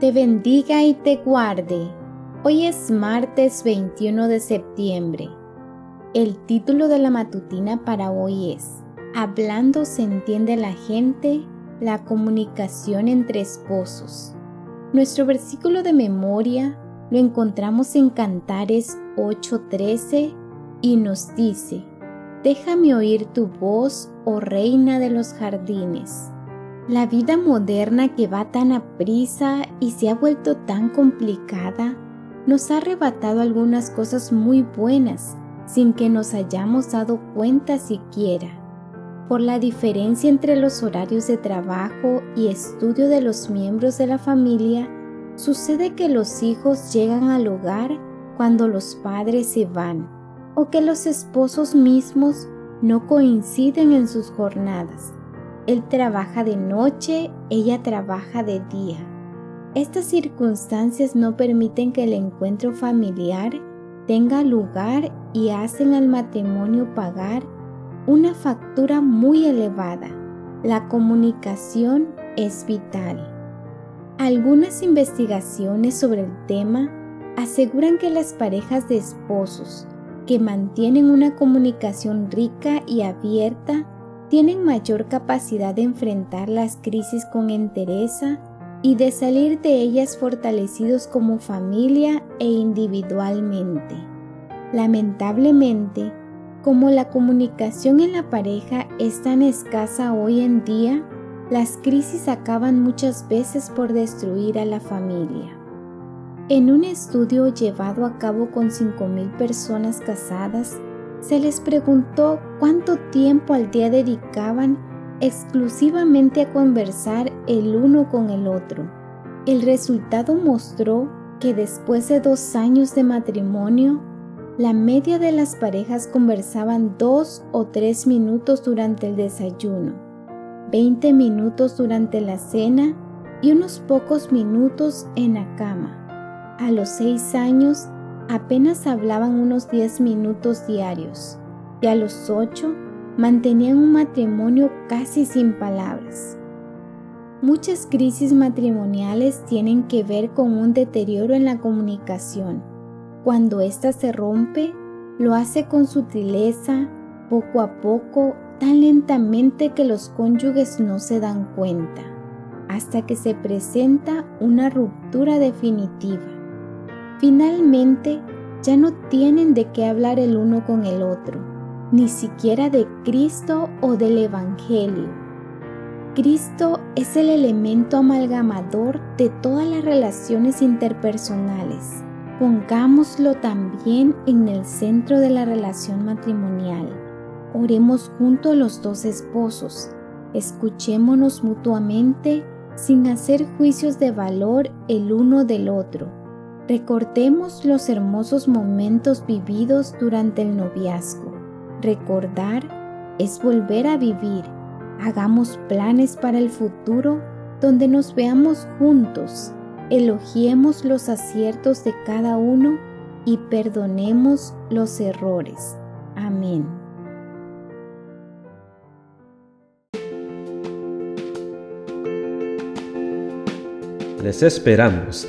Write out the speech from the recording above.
te bendiga y te guarde. Hoy es martes 21 de septiembre. El título de la matutina para hoy es Hablando se entiende la gente, la comunicación entre esposos. Nuestro versículo de memoria lo encontramos en Cantares 8:13 y nos dice, Déjame oír tu voz, oh reina de los jardines. La vida moderna que va tan aprisa y se ha vuelto tan complicada nos ha arrebatado algunas cosas muy buenas sin que nos hayamos dado cuenta siquiera. Por la diferencia entre los horarios de trabajo y estudio de los miembros de la familia, sucede que los hijos llegan al hogar cuando los padres se van o que los esposos mismos no coinciden en sus jornadas. Él trabaja de noche, ella trabaja de día. Estas circunstancias no permiten que el encuentro familiar tenga lugar y hacen al matrimonio pagar una factura muy elevada. La comunicación es vital. Algunas investigaciones sobre el tema aseguran que las parejas de esposos que mantienen una comunicación rica y abierta tienen mayor capacidad de enfrentar las crisis con entereza y de salir de ellas fortalecidos como familia e individualmente. Lamentablemente, como la comunicación en la pareja es tan escasa hoy en día, las crisis acaban muchas veces por destruir a la familia. En un estudio llevado a cabo con 5.000 personas casadas, se les preguntó cuánto tiempo al día dedicaban exclusivamente a conversar el uno con el otro. El resultado mostró que después de dos años de matrimonio, la media de las parejas conversaban dos o tres minutos durante el desayuno, 20 minutos durante la cena y unos pocos minutos en la cama. A los seis años apenas hablaban unos 10 minutos diarios y a los ocho mantenían un matrimonio casi sin palabras. Muchas crisis matrimoniales tienen que ver con un deterioro en la comunicación. Cuando ésta se rompe, lo hace con sutileza, poco a poco, tan lentamente que los cónyuges no se dan cuenta, hasta que se presenta una ruptura definitiva. Finalmente, ya no tienen de qué hablar el uno con el otro ni siquiera de Cristo o del Evangelio. Cristo es el elemento amalgamador de todas las relaciones interpersonales. Pongámoslo también en el centro de la relación matrimonial. Oremos junto a los dos esposos. Escuchémonos mutuamente sin hacer juicios de valor el uno del otro. Recordemos los hermosos momentos vividos durante el noviazgo. Recordar es volver a vivir. Hagamos planes para el futuro donde nos veamos juntos. Elogiemos los aciertos de cada uno y perdonemos los errores. Amén. Les esperamos